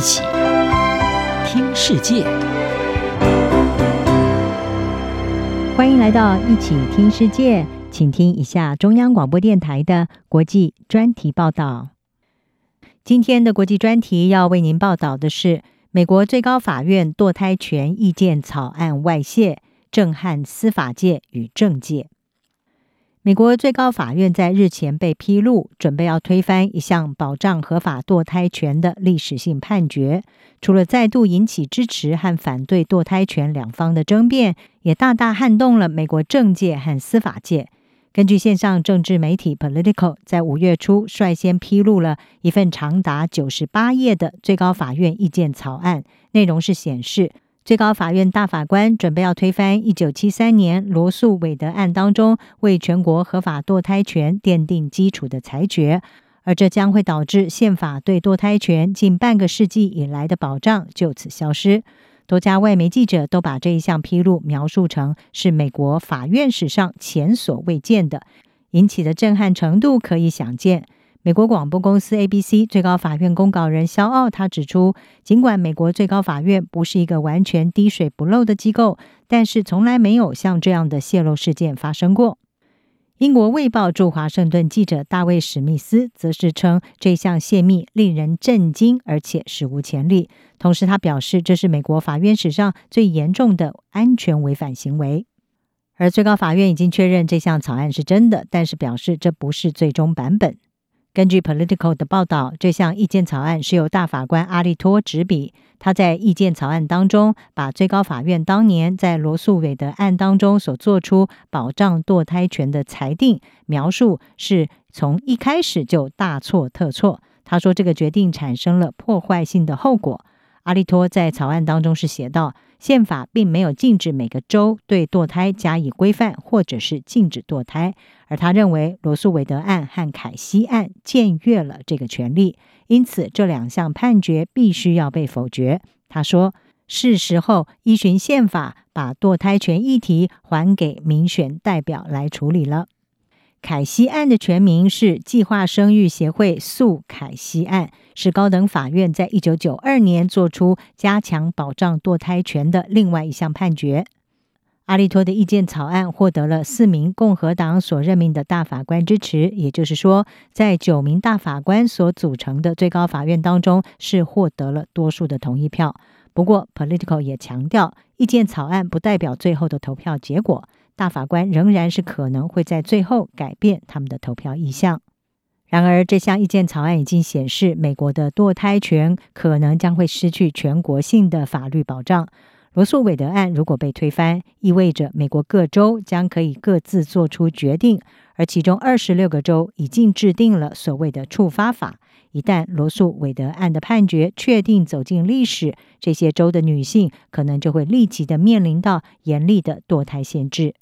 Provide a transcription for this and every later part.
一起听世界，欢迎来到一起听世界，请听一下中央广播电台的国际专题报道。今天的国际专题要为您报道的是美国最高法院堕胎权意见草案外泄，震撼司法界与政界。美国最高法院在日前被披露，准备要推翻一项保障合法堕胎权的历史性判决。除了再度引起支持和反对堕胎权两方的争辩，也大大撼动了美国政界和司法界。根据线上政治媒体 Political 在五月初率先披露了一份长达九十八页的最高法院意见草案，内容是显示，最高法院大法官准备要推翻一九七三年罗诉韦德案当中为全国合法堕胎权奠定基础的裁决，而这将会导致宪法对堕胎权近半个世纪以来的保障就此消失。多家外媒记者都把这一项披露描述成是美国法院史上前所未见的，引起的震撼程度可以想见。美国广播公司 ABC 最高法院公告人肖奥他指出，尽管美国最高法院不是一个完全滴水不漏的机构，但是从来没有像这样的泄露事件发生过。英国卫报驻华盛顿记者大卫史密斯则是称，这项泄密令人震惊，而且史无前例。同时，他表示这是美国法院史上最严重的安全违反行为。而最高法院已经确认这项草案是真的，但是表示这不是最终版本。根据 Political 的报道，这项意见草案是由大法官阿利托执笔。他在意见草案当中，把最高法院当年在罗素韦德案当中所做出保障堕胎权的裁定，描述是从一开始就大错特错。他说，这个决定产生了破坏性的后果。阿利托在草案当中是写道：宪法并没有禁止每个州对堕胎加以规范，或者是禁止堕胎。而他认为罗诉韦德案和凯西案僭越了这个权利，因此这两项判决必须要被否决。他说：“是时候依循宪法，把堕胎权议题还给民选代表来处理了。”凯西案的全名是计划生育协会诉凯西案，是高等法院在一九九二年做出加强保障堕胎权的另外一项判决。阿利托的意见草案获得了四名共和党所任命的大法官支持，也就是说，在九名大法官所组成的最高法院当中，是获得了多数的同意票。不过 Political 也强调，意见草案不代表最后的投票结果，大法官仍然是可能会在最后改变他们的投票意向。然而，这项意见草案已经显示，美国的堕胎权可能将会失去全国性的法律保障。罗诉韦德案如果被推翻，意味着美国各州将可以各自做出决定，而其中二十六个州已经制定了所谓的触发法。一旦罗诉韦德案的判决确定走进历史，这些州的女性可能就会立即的面临到严厉的堕胎限制。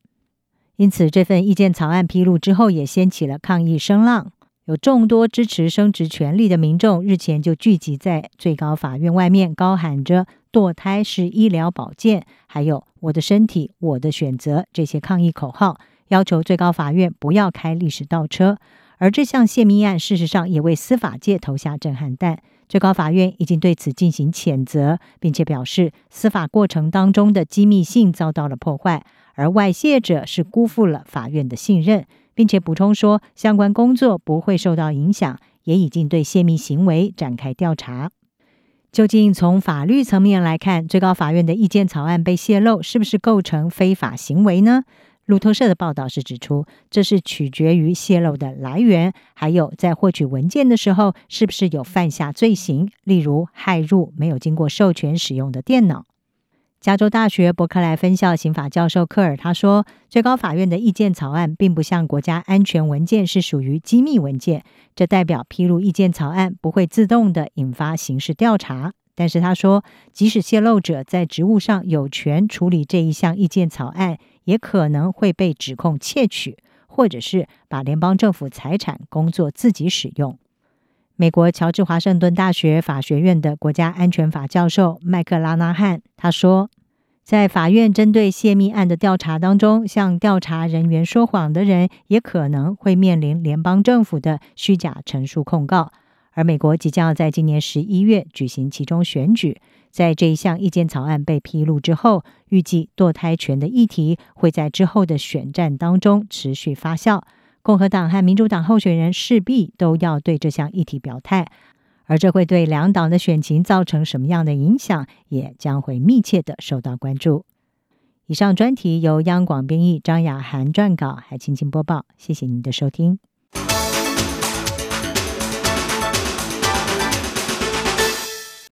因此，这份意见草案披露之后，也掀起了抗议声浪。有众多支持生殖权利的民众日前就聚集在最高法院外面，高喊着“堕胎是医疗保健”，还有“我的身体，我的选择”这些抗议口号，要求最高法院不要开历史倒车。而这项泄密案，事实上也为司法界投下震撼弹。最高法院已经对此进行谴责，并且表示司法过程当中的机密性遭到了破坏，而外泄者是辜负了法院的信任。并且补充说，相关工作不会受到影响，也已经对泄密行为展开调查。究竟从法律层面来看，最高法院的意见草案被泄露，是不是构成非法行为呢？路透社的报道是指出，这是取决于泄露的来源，还有在获取文件的时候，是不是有犯下罪行，例如骇入没有经过授权使用的电脑。加州大学伯克莱分校刑法教授科尔他说：“最高法院的意见草案并不像国家安全文件是属于机密文件，这代表披露意见草案不会自动的引发刑事调查。但是他说，即使泄露者在职务上有权处理这一项意见草案，也可能会被指控窃取，或者是把联邦政府财产工作自己使用。”美国乔治华盛顿大学法学院的国家安全法教授麦克拉纳汉他说，在法院针对泄密案的调查当中，向调查人员说谎的人也可能会面临联邦政府的虚假陈述控告，而美国即将要在今年十一月举行其中选举，在这一项意见草案被披露之后，预计堕胎权的议题会在之后的选战当中持续发酵。共和党和民主党候选人势必都要对这项议题表态，而这会对两党的选情造成什么样的影响，也将会密切的受到关注。以上专题由央广编译张雅涵撰稿，还青青播报。谢谢您的收听。